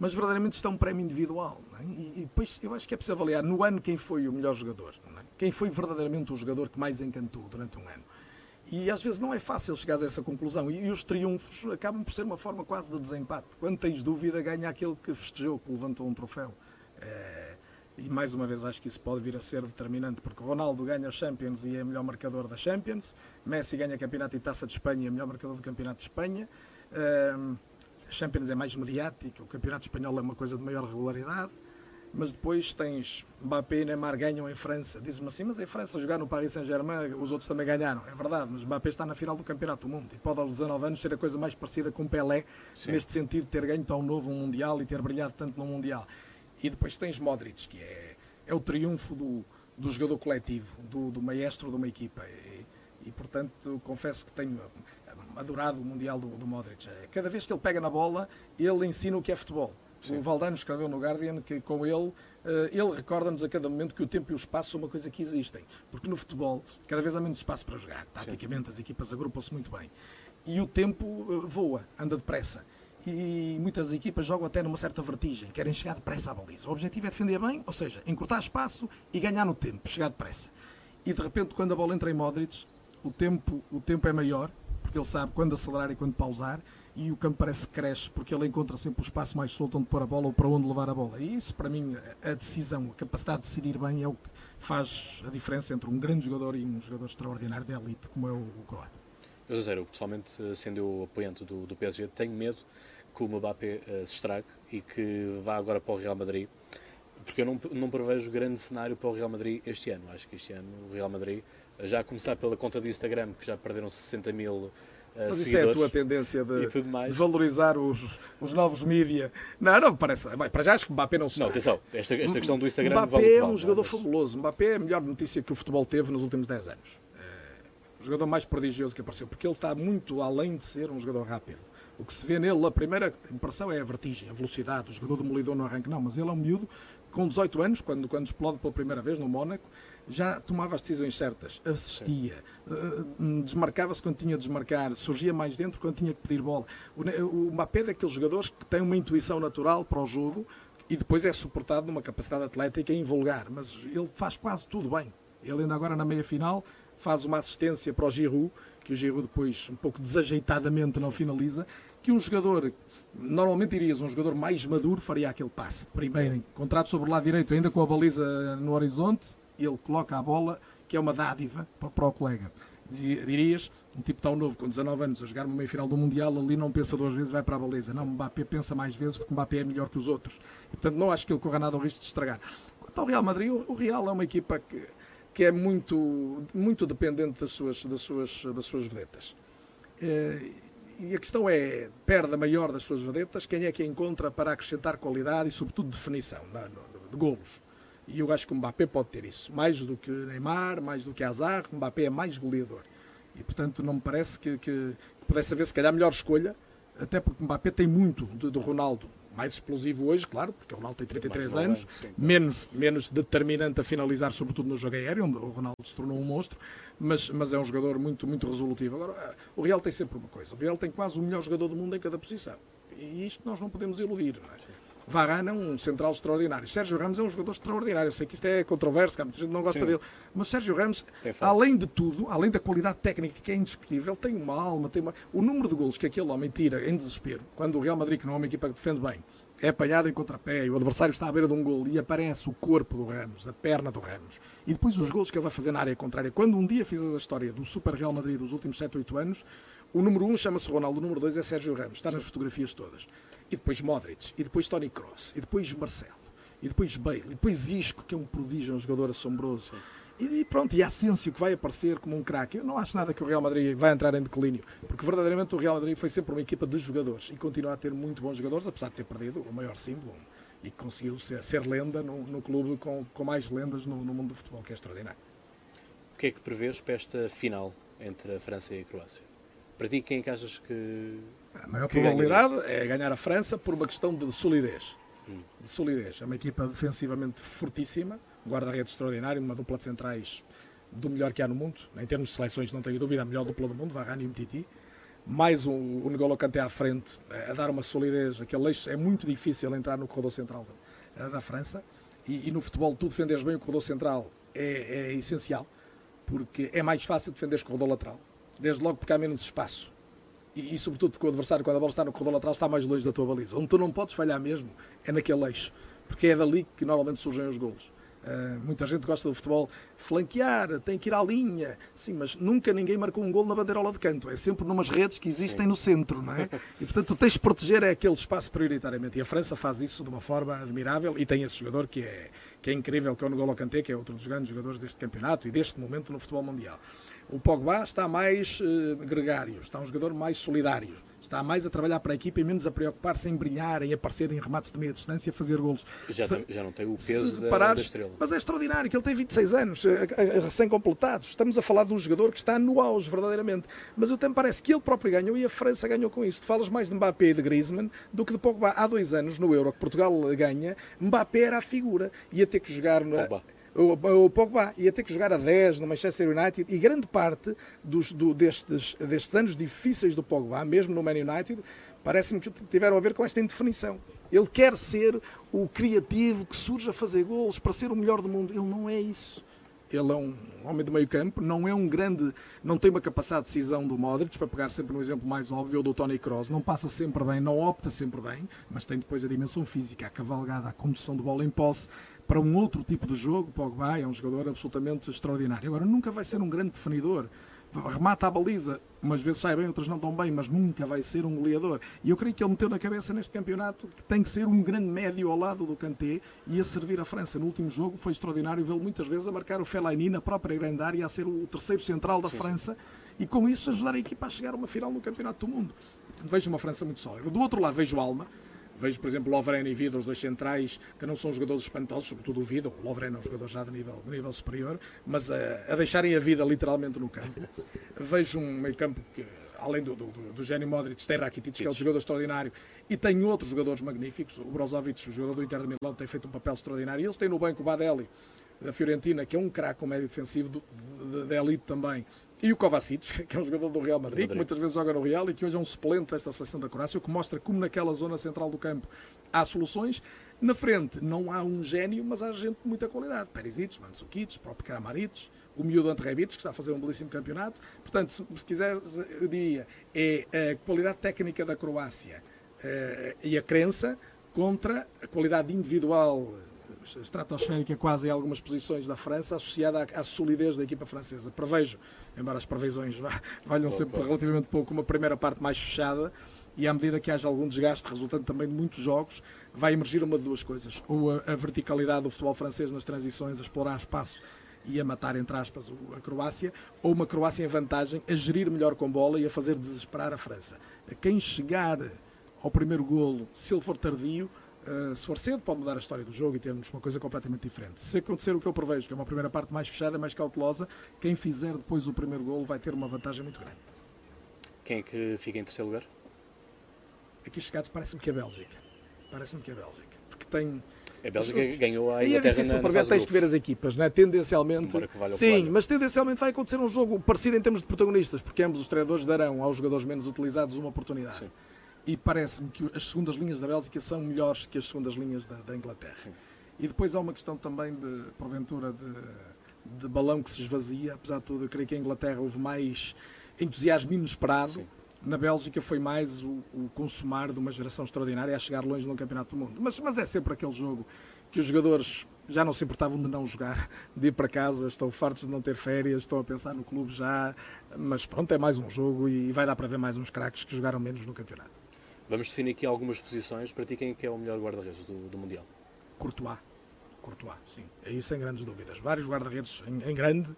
Mas verdadeiramente isto é um prémio individual. É? E, e, depois eu acho que é preciso avaliar no ano quem foi o melhor jogador. É? Quem foi verdadeiramente o jogador que mais encantou durante um ano. E às vezes não é fácil chegar a essa conclusão. E, e os triunfos acabam por ser uma forma quase de desempate. Quando tens dúvida, ganha aquele que festejou, que levantou um troféu. É e mais uma vez acho que isso pode vir a ser determinante, porque Ronaldo ganha Champions e é melhor marcador da Champions, Messi ganha Campeonato e Taça de Espanha e é melhor marcador do Campeonato de Espanha, a Champions é mais mediático, o Campeonato Espanhol é uma coisa de maior regularidade, mas depois tens Mbappé e Neymar ganham em França. Diz-me assim, mas em França jogar no Paris Saint-Germain, os outros também ganharam. É verdade, mas Mbappé está na final do Campeonato do Mundo e pode aos 19 anos ser a coisa mais parecida com Pelé, Sim. neste sentido, de ter ganho tão novo um Mundial e ter brilhado tanto no Mundial. E depois tens Modric, que é, é o triunfo do, do jogador coletivo, do, do maestro de uma equipa. E, e, portanto, confesso que tenho adorado o Mundial do, do Modric. É, cada vez que ele pega na bola, ele ensina o que é futebol. Sim. O Valdano escreveu no Guardian que com ele, eh, ele recorda-nos a cada momento que o tempo e o espaço são uma coisa que existem. Porque no futebol, cada vez há menos espaço para jogar. Taticamente, Sim. as equipas agrupam-se muito bem. E o tempo eh, voa, anda depressa e muitas equipas jogam até numa certa vertigem, querem chegar depressa à baliza. O objetivo é defender bem, ou seja, encurtar espaço e ganhar no tempo, chegar depressa. E de repente, quando a bola entra em Modric, o tempo, o tempo é maior, porque ele sabe quando acelerar e quando pausar, e o campo parece que cresce, porque ele encontra sempre o espaço mais solto onde pôr a bola ou para onde levar a bola. E isso, para mim, a decisão, a capacidade de decidir bem é o que faz a diferença entre um grande jogador e um jogador extraordinário de elite, como é o, croata. Eu, eu pessoalmente, sendo eu apoiante do, do PSG, tenho medo que o Mbappé uh, se estrague e que vá agora para o Real Madrid, porque eu não, não prevejo grande cenário para o Real Madrid este ano. Acho que este ano o Real Madrid, já a começar pela conta do Instagram, que já perderam 60 mil uh, Mas isso é a tua tendência de, de valorizar os, os novos mídia. Não, não, parece. Para já acho que Mbappé não se Não, atenção, esta, esta questão do Instagram Mbappé vale, é um jogador mas... fabuloso. Mbappé é a melhor notícia que o futebol teve nos últimos 10 anos. É o jogador mais prodigioso que apareceu, porque ele está muito além de ser um jogador rápido. O que se vê nele, a primeira impressão é a vertigem, a velocidade, o jogador demolidor no arranque, não, mas ele é um miúdo com 18 anos, quando, quando explode pela primeira vez no Mónaco, já tomava as decisões certas, assistia, uh, desmarcava-se quando tinha de desmarcar, surgia mais dentro quando tinha que pedir bola. O, o é daqueles jogadores que tem uma intuição natural para o jogo e depois é suportado numa capacidade atlética invulgar, mas ele faz quase tudo bem. Ele ainda agora na meia final faz uma assistência para o Giroud, que o Giroud depois um pouco desajeitadamente não finaliza, que um jogador, normalmente dirias um jogador mais maduro, faria aquele passe primeiro, contrato sobre o lado direito, ainda com a baliza no horizonte, ele coloca a bola, que é uma dádiva para, o colega. Dirias, um tipo tão novo, com 19 anos, a jogar uma meia final do Mundial, ali não pensa duas vezes, vai para a baliza. Não, Mbappé pensa mais vezes, porque Mbappé é melhor que os outros. E, portanto, não acho que ele corra nada ao risco de estragar. Quanto ao Real Madrid, o Real é uma equipa que, que é muito, muito dependente das suas, das suas, das suas vedetas. Eh, e a questão é, perde a maior das suas vedetas, quem é que a encontra para acrescentar qualidade e, sobretudo, definição de golos? E eu acho que o Mbappé pode ter isso. Mais do que Neymar, mais do que Azar, o Mbappé é mais goleador. E, portanto, não me parece que, que, pudesse haver, se calhar, melhor escolha, até porque o Mbappé tem muito do Ronaldo. Mais explosivo hoje, claro, porque o Ronaldo tem 33 anos, menos, menos determinante a finalizar, sobretudo no jogo aéreo, onde o Ronaldo se tornou um monstro, mas, mas é um jogador muito, muito resolutivo. Agora, o Real tem sempre uma coisa: o Real tem quase o melhor jogador do mundo em cada posição. E isto nós não podemos iludir. Não é? Varane é um central extraordinário. Sérgio Ramos é um jogador extraordinário. Eu sei que isto é controverso, muita gente não gosta Sim. dele. Mas Sérgio Ramos, além de tudo, além da qualidade técnica que é indiscutível, tem uma alma, tem uma... o número de golos que aquele homem tira em desespero, quando o Real Madrid, que não é uma equipa que defende bem, é apanhado em contrapé e o adversário está à beira de um gol e aparece o corpo do Ramos, a perna do Ramos. E depois os golos que ele vai fazer na área contrária. Quando um dia fizes a história do Super Real Madrid dos últimos 7, 8 anos, o número 1 um chama-se Ronaldo, o número 2 é Sérgio Ramos. Está nas fotografias todas e depois Modric, e depois Tony Kroos, e depois Marcelo, e depois Bale, e depois Isco, que é um prodígio, um jogador assombroso. E, pronto, e Asensio que vai aparecer como um craque. Eu não acho nada que o Real Madrid vai entrar em declínio, porque verdadeiramente o Real Madrid foi sempre uma equipa de jogadores e continua a ter muito bons jogadores, apesar de ter perdido o maior símbolo e conseguiu ser, ser lenda no, no, clube com, com mais lendas no, no mundo do futebol, que é extraordinário. O que é que prevês para esta final entre a França e a Croácia? Para ti, quem é que achas que a maior probabilidade é ganhar a França por uma questão de solidez. Hum. De solidez. É uma equipa defensivamente fortíssima, guarda-redes extraordinário, uma dupla de centrais do melhor que há no mundo. Em termos de seleções, não tenho dúvida, a melhor dupla do mundo, Varane e Mtiti. Mais o, o N'Golo Kanté à frente, a dar uma solidez. Aquele eixo é muito difícil entrar no corredor central da, da França. E, e, no futebol, tu defenderes bem o corredor central é, é essencial, porque é mais fácil defender o corredor lateral. Desde logo porque há menos espaço e, e, sobretudo porque o adversário, quando a bola está no corredor lateral, está mais longe da tua baliza. Onde tu não podes falhar mesmo é naquele eixo, porque é dali que normalmente surgem os golos. Uh, muita gente gosta do futebol flanquear, tem que ir à linha, sim, mas nunca ninguém marcou um gol na bandeirola de canto. É sempre numas redes que existem no centro, não é? E portanto, tu tens de proteger é aquele espaço prioritariamente. E a França faz isso de uma forma admirável e tem esse jogador que é, que é incrível, que é o N'Golo Kanté, que é outro dos grandes jogadores deste campeonato e deste momento no futebol mundial. O Pogba está mais uh, gregário, está um jogador mais solidário, está mais a trabalhar para a equipa e menos a preocupar-se em brilhar, em aparecer em remates de meia distância e fazer golos. Já, se, já não tem o peso da, da, estrela. Mas é extraordinário que ele tem 26 anos, eh, eh, recém-completados. Estamos a falar de um jogador que está no auge, verdadeiramente. Mas o tempo parece que ele próprio ganhou e a França ganhou com isso. Tu falas mais de Mbappé e de Griezmann do que de Pogba. Há dois anos, no Euro, que Portugal ganha, Mbappé era a figura. Ia ter que jogar... No, Pogba o, o Pogba ia ter que jogar a 10 no Manchester United e grande parte dos, do, destes, destes anos difíceis do Pogba, mesmo no Man United, parece-me que tiveram a ver com esta indefinição. Ele quer ser o criativo que surge a fazer golos para ser o melhor do mundo. Ele não é isso ele é um homem de meio campo, não é um grande, não tem uma capacidade de decisão do Modric, para pegar sempre um exemplo mais óbvio, ou do Tony Kroos, não passa sempre bem, não opta sempre bem, mas tem depois a dimensão física, a cavalgada, a condução de bola em posse, para um outro tipo de jogo, Pogba é um jogador absolutamente extraordinário. Agora, nunca vai ser um grande definidor, remata a baliza, umas vezes sai bem, outras não tão bem, mas nunca vai ser um goleador. E eu creio que ele meteu na cabeça neste campeonato que tem que ser um grande médio ao lado do Kanté e a servir a França. No último jogo foi extraordinário vê-lo muitas vezes a marcar o Fellaini na própria grande área, a ser o terceiro central da Sim. França e com isso ajudar a equipa a chegar a uma final no Campeonato do Mundo. Vejo uma França muito sólida. Do outro lado vejo Alma, Vejo, por exemplo, Lovren e Vida, os dois centrais, que não são jogadores espantosos, sobretudo o Vida. O Lovren é um jogador já de nível, de nível superior, mas a, a deixarem a vida literalmente no campo. Vejo um meio campo que além do, do, do Gênio Modric, tem Rakitic, que é outro jogador extraordinário, e tem outros jogadores magníficos. O Brozovic, o jogador do Inter de Milão, tem feito um papel extraordinário. E eles têm no banco o Badelli, da Fiorentina, que é um craque, um médio defensivo de, de, de elite também. E o Kovacic, que é um jogador do Real Madrid, Madrid, que muitas vezes joga no Real e que hoje é um suplente desta seleção da Croácia, o que mostra como naquela zona central do campo há soluções. Na frente não há um gênio, mas há gente de muita qualidade. Perisic, Mandzukic, próprio Kramaric, o miúdo Ante Rebic, que está a fazer um belíssimo campeonato. Portanto, se, se quiser, eu diria, é a qualidade técnica da Croácia uh, e a crença contra a qualidade individual estratosférica quase em algumas posições da França, associada à, à solidez da equipa francesa. Prevejo, embora as previsões valham sempre relativamente pouco, uma primeira parte mais fechada e à medida que haja algum desgaste resultante também de muitos jogos, vai emergir uma de duas coisas. Ou a, a verticalidade do futebol francês nas transições, a explorar espaço e a matar, entre aspas, a Croácia, ou uma Croácia em vantagem, a gerir melhor com bola e a fazer desesperar a França. Quem chegar ao primeiro golo, se ele for tardio, Uh, se for cedo, pode mudar a história do jogo e termos uma coisa completamente diferente. Se acontecer o que eu prevejo, que é uma primeira parte mais fechada, mais cautelosa, quem fizer depois o primeiro golo vai ter uma vantagem muito grande. Quem é que fica em terceiro lugar? Aqui chegados parece-me que é a Bélgica. Parece-me que é a Bélgica. Porque tem. A Bélgica os... ganhou a Inglaterra. E é difícil para ver, tens que ver as equipas, não é? Tendencialmente. Sim, mas tendencialmente vai acontecer um jogo parecido em termos de protagonistas, porque ambos os treinadores darão aos jogadores menos utilizados uma oportunidade. Sim e parece-me que as segundas linhas da Bélgica são melhores que as segundas linhas da, da Inglaterra. Sim. E depois há uma questão também de, porventura, de, de, balão que se esvazia. Apesar de tudo, eu creio que a Inglaterra houve mais entusiasmo inesperado. Sim. Na Bélgica foi mais o, o, consumar de uma geração extraordinária a chegar longe no Campeonato do Mundo. Mas, mas é sempre aquele jogo que os jogadores já não se importavam de não jogar, de ir para casa, estão fartos de não ter férias, estão a pensar no clube já. Mas pronto, é mais um jogo e vai dar para ver mais uns craques que jogaram menos no campeonato. Vamos definir aqui algumas posições. Para ti, quem é, que é o melhor guarda-redes do, do, Mundial? Courtois. Courtois, sim. Aí sem grandes dúvidas. Vários guarda-redes em, em, grande.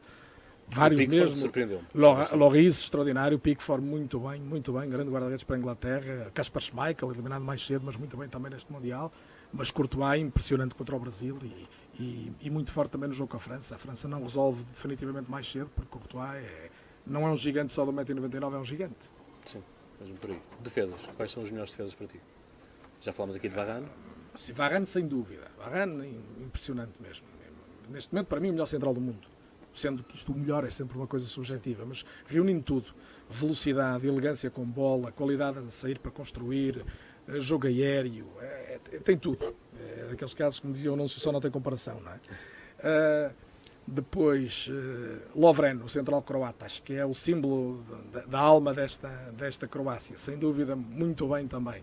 Vários o mesmo. surpreendeu Loris, extraordinário. Pickford, muito bem, muito bem. Grande guarda-redes para a Inglaterra. Caspar Schmeichel, eliminado mais cedo, mas muito bem também neste Mundial. Mas Courtois, impressionante contra o Brasil e, e, e, muito forte também no jogo com a França. A França não resolve definitivamente mais cedo, porque Courtois é, não é um gigante só do 1,99m, é um gigante. Sim mesmo por aí. Defesas, quais são os melhores defesas para ti? Já falámos aqui de Varane. Sim, Varane sem dúvida. Varane impressionante mesmo. Neste momento, para mim, o melhor central do mundo. Sendo que isto o melhor é sempre uma coisa subjetiva, mas reunindo tudo, velocidade, elegância com bola, qualidade de sair para construir, eh, jogo aéreo, é, é, tem tudo. É daqueles casos que me diziam, não se só não tem comparação, não é? Uh, depois, uh, Lovren, o central croata, acho que é o símbolo da, da, alma desta, desta Croácia. Sem dúvida, muito bem também.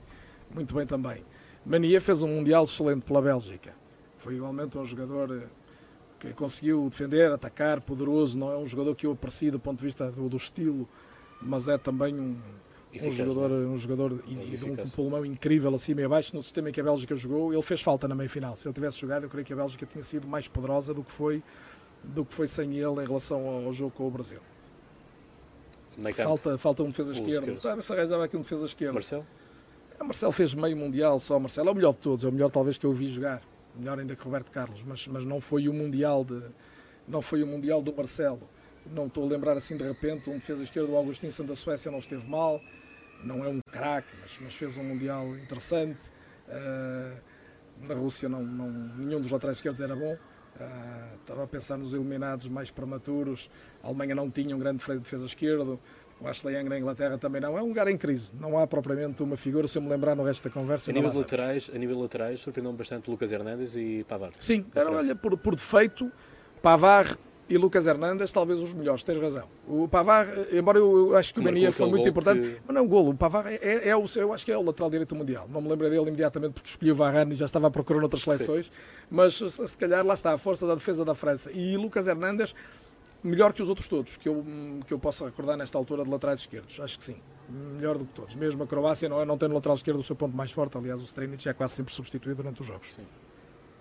Muito bem também. Mania fez um Mundial excelente pela Bélgica. Foi igualmente um jogador eh, que conseguiu defender, atacar, poderoso. Não é um jogador que eu aprecio do ponto de vista do, do estilo, mas é também um, um jogador, é? um jogador e, de um pulmão incrível acima e abaixo no sistema em que a Bélgica jogou. Ele fez falta na meia final. Se ele tivesse jogado, eu creio que a Bélgica tinha sido mais poderosa do que foi do que foi sem ele em relação ao jogo com o Brasil. Falta, falta um defesa esquerdo. Ah, se arranjava aqui um defesa esquerdo. Marcelo? Ah, Marcelo fez meio mundial só. Marcelo é o melhor de todos, é o melhor talvez que eu vi jogar. Melhor ainda que Roberto Carlos, mas, mas não foi o mundial de não foi o mundial do Marcelo. Não estou a lembrar assim de repente, um defesa esquerdo do Augustinson da Suécia não esteve mal. Não é um craque, mas, mas fez um mundial interessante. Uh, na Rússia não, não, nenhum dos laterais esquerdos era bom. Uh, estava a pensar nos eliminados mais prematuros. A Alemanha não tinha um grande freio de defesa esquerdo. O Ashley Young na Inglaterra também não. É um lugar em crise. Não há propriamente uma figura, se eu me lembrar no resto da conversa. A nível, laterais, a nível laterais, surpreendeu-me bastante Lucas Hernandes e Pavar. Sim, era, olha, por, por defeito, Pavar e Lucas Hernandes, talvez os melhores, tens razão. O Pavar, embora eu, acho que o Mania foi muito importante, que... mas não um golo. O Pavar é, é, é, o, eu acho que é o lateral direito Mundial. Não me lembrei dele imediatamente porque escolhi o Varane e já estava a procurar outras seleções, Sim. mas se, se calhar lá está a força da defesa da França. E Lucas Hernandes, melhor que os outros todos, que eu, que eu possa recordar nesta altura de laterais esquerdos. Acho que sim. Melhor do que todos. Mesmo a Croácia não, é, não tem no lateral esquerdo o seu ponto mais forte. Aliás, o Strinic é quase sempre substituído durante os jogos. Sim.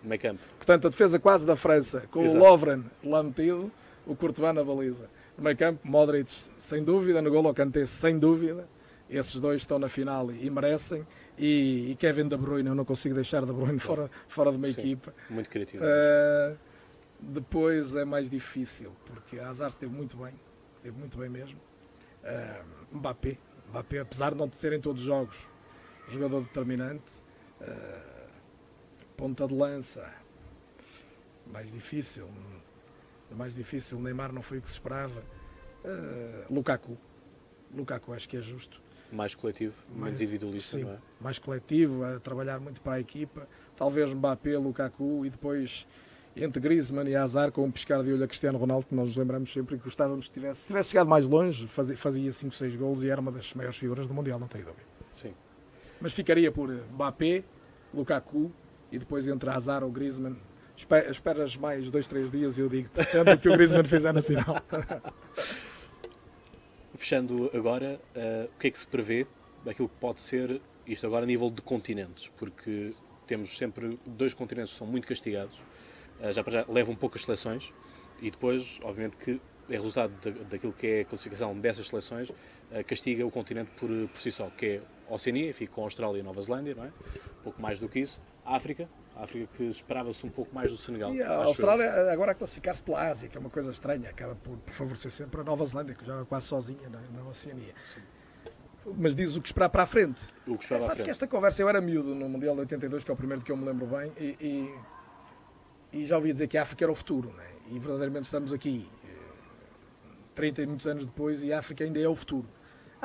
Meio campo. Portanto, a defesa quase da França, com Exato. o Lovren lá metido o Courtois na baliza. No meio campo, Modric, sem dúvida, no golo Kanté, sem dúvida. Esses dois estão na final e, merecem. E, e, Kevin De Bruyne, eu não consigo deixar De Bruyne fora, fora de uma Sim, equipa. Muito criativo. Uh, depois é mais difícil, porque a Hazard esteve muito bem, esteve muito bem mesmo. Uh, Mbappé. Mbappé, apesar de não serem todos os jogos jogador determinante, uh, ponta de lança, mais difícil. Mais difícil, Neymar não foi o que se esperava. Uh, Lukaku. Lukaku acho que é justo. Mais coletivo, mais individualista, sim, não é? Mais coletivo, a trabalhar muito para a equipa. Talvez Mbappé, Lukaku e depois entre Griezmann e Hazard com um piscar de olho a Cristiano Ronaldo, que nós nos lembramos sempre que gostávamos que tivesse, se tivesse chegado mais longe, fazia 5, 6 gols e era uma das maiores figuras do Mundial, não tenho dúvida. Sim. Mas ficaria por Mbappé, Lukaku e depois entre Hazard ou Griezmann. Esperas mais dois, três dias e eu digo, depende do que o Griezmann fizer na final. Fechando agora, uh, o que é que se prevê daquilo que pode ser isto agora a nível de continentes? Porque temos sempre dois continentes que são muito castigados eh, já para já levam poucas seleções e depois, obviamente, que é resultado daquilo que é a classificação dessas seleções, eh, castiga o continente por, por si só, que é a Oceania, fica com a Austrália e Nova Zelândia, não é? Pouco mais do que isso. África, a África que esperava-se um pouco mais do Senegal. E a Austrália eu. agora a classificar-se pela Ásia, que é uma coisa estranha, acaba por, por favorecer sempre a Nova Zelândia, que joga quase sozinha na, na Oceania. Sim. Mas diz o que esperar para a frente. O que esperar Sabe frente. que esta conversa, eu era miúdo no Mundial de 82, que é o primeiro que eu me lembro bem, e, e e já ouvi dizer que a África era o futuro, né? e verdadeiramente estamos aqui, 30 eh, e muitos anos depois, e a África ainda é o futuro.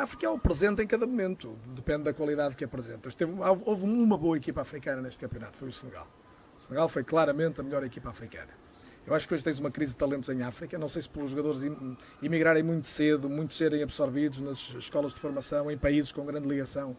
África é o presente em cada momento, depende da qualidade que apresentas. Teve, houve uma boa equipa africana neste campeonato, foi o Senegal. O Senegal foi claramente a melhor equipa africana. Eu acho que hoje tens uma crise de talentos em África, não sei se pelos jogadores imigrarem muito cedo, muitos serem absorvidos nas escolas de formação, em países com grande ligação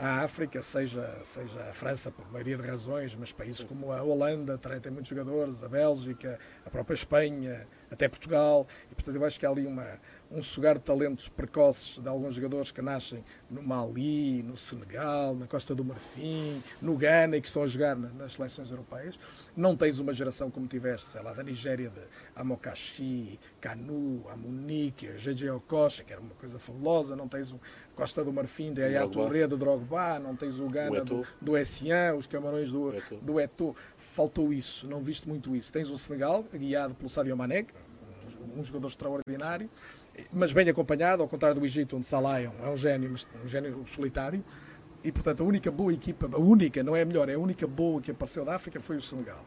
à África, seja, seja a França, por maioria de razões, mas países como a Holanda tem muitos jogadores, a Bélgica, a própria Espanha, até Portugal, e portanto eu acho que há ali uma, um sugar de talentos precoces de alguns jogadores que nascem no Mali, no Senegal, na Costa do Marfim, no Ghana e que estão a jogar nas seleções europeias. Não tens uma geração como tiveste, sei lá, da Nigéria, de Amokashi, Kanu, Amunique, JJ Okocha, que era uma coisa fabulosa. Não tez o Costa do Marfim, de Yaya Touré, de Drogba. Não tens o Ghana o do, do Essian, os Camarões do, do Eto'o. Faltou isso, não viste muito isso. Tens o Senegal, guiado pelo Sadio Mané, um jogador extraordinário mas bem acompanhado, ao contrário do Egito, onde Salah é um, é um gênio, mas um gênio solitário. E, portanto, a única boa equipa, a única, não é a melhor, é a única boa que apareceu da África foi o Senegal.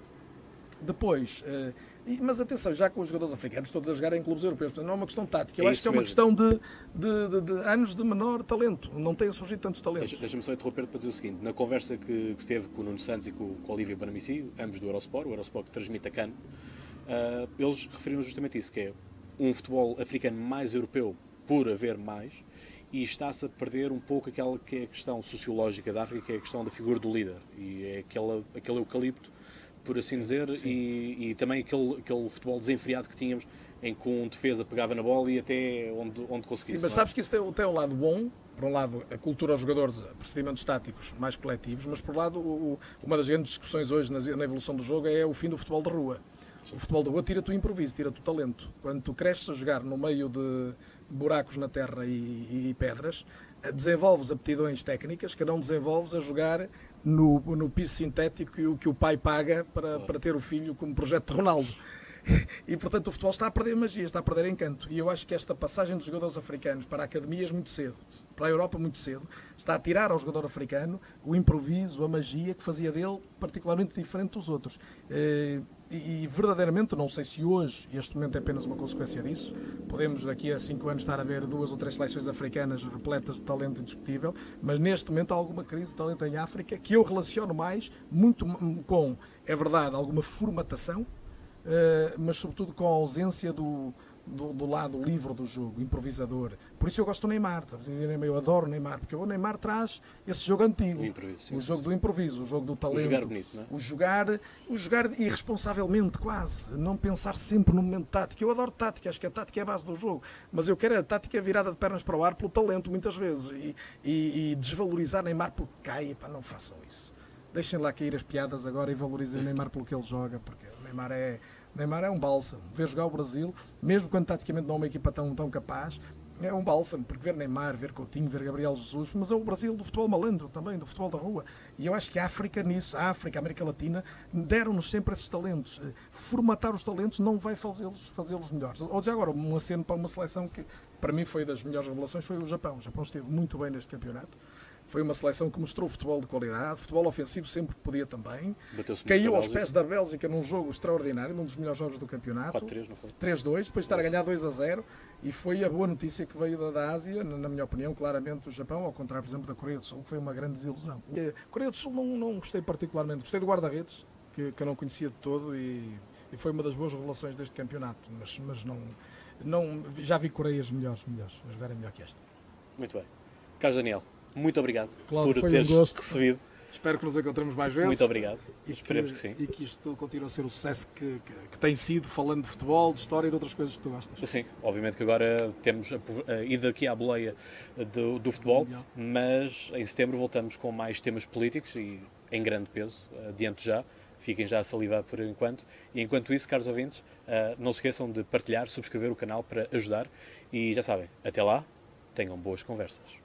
Depois, uh, mas atenção, já com os jogadores africanos todos a jogarem em clubes europeus, não é uma questão tática, eu é acho que é uma mesmo. questão de, de, de, de, anos de menor talento, não têm surgido tantos talentos. Deixa-me só interromper para dizer o seguinte: na conversa que, que esteve com o Nuno Santos e com, com o Olívia Banamici, ambos do Eurosport, o Eurosport que transmite a CAN, uh, eles referiram justamente isso, que é um futebol africano mais europeu por haver mais e está-se a perder um pouco aquela que é a questão sociológica da África, que é a questão da figura do líder e é aquela, aquele eucalipto, por assim dizer, e, e, também aquele, aquele futebol desenfreado que tínhamos em que um defesa pegava na bola e até onde, onde conseguia. Sim, mas sabes que isso tem, tem um lado bom, por um lado, a cultura aos jogadores, procedimentos táticos mais coletivos, mas por um lado, o, uma das grandes discussões hoje na, na evolução do jogo é o fim do futebol de rua. O futebol da rua tira-te o improviso, tira-te o talento. Quando tu cresces a jogar no meio de buracos na terra e, e pedras, eh, desenvolves aptidões técnicas que não desenvolves a jogar no, no piso sintético que o, que o pai paga para, para ter o filho como projeto de Ronaldo. E portanto o futebol está a perder magia, está a perder encanto. E eu acho que esta passagem dos jogadores africanos para academias muito cedo, para a Europa muito cedo, está a tirar ao jogador africano o improviso, a magia que fazia dele particularmente diferente dos outros. E, verdadeiramente, não sei se hoje este momento é apenas uma consequência disso, podemos daqui a cinco anos estar a ver duas ou três seleções africanas repletas de talento indiscutível, mas neste momento há alguma crise de talento em África que eu relaciono mais muito com, é verdade, alguma formatação, eh, mas sobretudo com a ausência do, do, do, lado livre do jogo, improvisador. Por isso eu gosto do Neymar, eu adoro o Neymar, porque o Neymar traz esse jogo antigo, o, o jogo do improviso, o jogo do talento, o jogar bonito, não é? o jogar, o jogar irresponsavelmente quase, não pensar sempre no momento tático. Eu adoro tática, acho que a tática é a base do jogo, mas eu quero a tática virada de pernas para o ar pelo talento muitas vezes e, e, e desvalorizar Neymar porque cai, pá, não façam isso. Deixem lá cair as piadas agora e valorizem o Neymar pelo que ele joga, porque o Neymar é Neymar é um bálsamo. Ver jogar o Brasil, mesmo quando taticamente não é uma equipa tão, tão capaz, é um bálsamo, porque ver Neymar, ver Coutinho, ver Gabriel Jesus, mas é o Brasil do futebol malandro também, do futebol da rua. E eu acho que a África nisso, a África, a América Latina, deram-nos sempre esses talentos. Eh, Formatar os talentos não vai fazê-los fazê melhores. Ou já agora, um aceno para uma seleção que para mim foi das melhores revelações foi o Japão. O Japão esteve muito bem neste campeonato. Foi uma seleção que mostrou futebol de qualidade, futebol ofensivo sempre que podia também. Caiu aos pés da Bélgica num jogo extraordinário, num dos melhores jogos do campeonato. 4-3, não foi? 3-2, depois de estar a ganhar 2-0. E foi a boa notícia que veio da, da Ásia, na minha opinião, claramente o Japão, ao contrário, por exemplo, da Coreia do Sul, que foi uma grande desilusão. A Coreia do Sul não, não gostei particularmente. Gostei do guarda-redes, que, que eu não conhecia de todo e, e foi uma das boas revelações deste campeonato. Mas, mas não, não, já vi Coreias melhores, melhores, a jogarem melhor que esta. Muito bem. Carlos Daniel, muito obrigado Cláudio, por teres um gosto. recebido. Espero que nos encontremos mais vezes. Muito obrigado. E Esperemos que, que, sim. E que isto continue a ser o sucesso que, que, que, tem sido, falando de futebol, de história e de outras coisas que tu gostas. Sim, obviamente que agora temos a, a ida aqui à boleia do, do futebol, Mundial. mas em setembro voltamos com mais temas políticos e em grande peso, adiante já. Fiquem já a salivar por enquanto. E enquanto isso, caros ouvintes, eh, não se esqueçam de partilhar, subscrever o canal para ajudar. E já sabem, até lá, tenham boas conversas.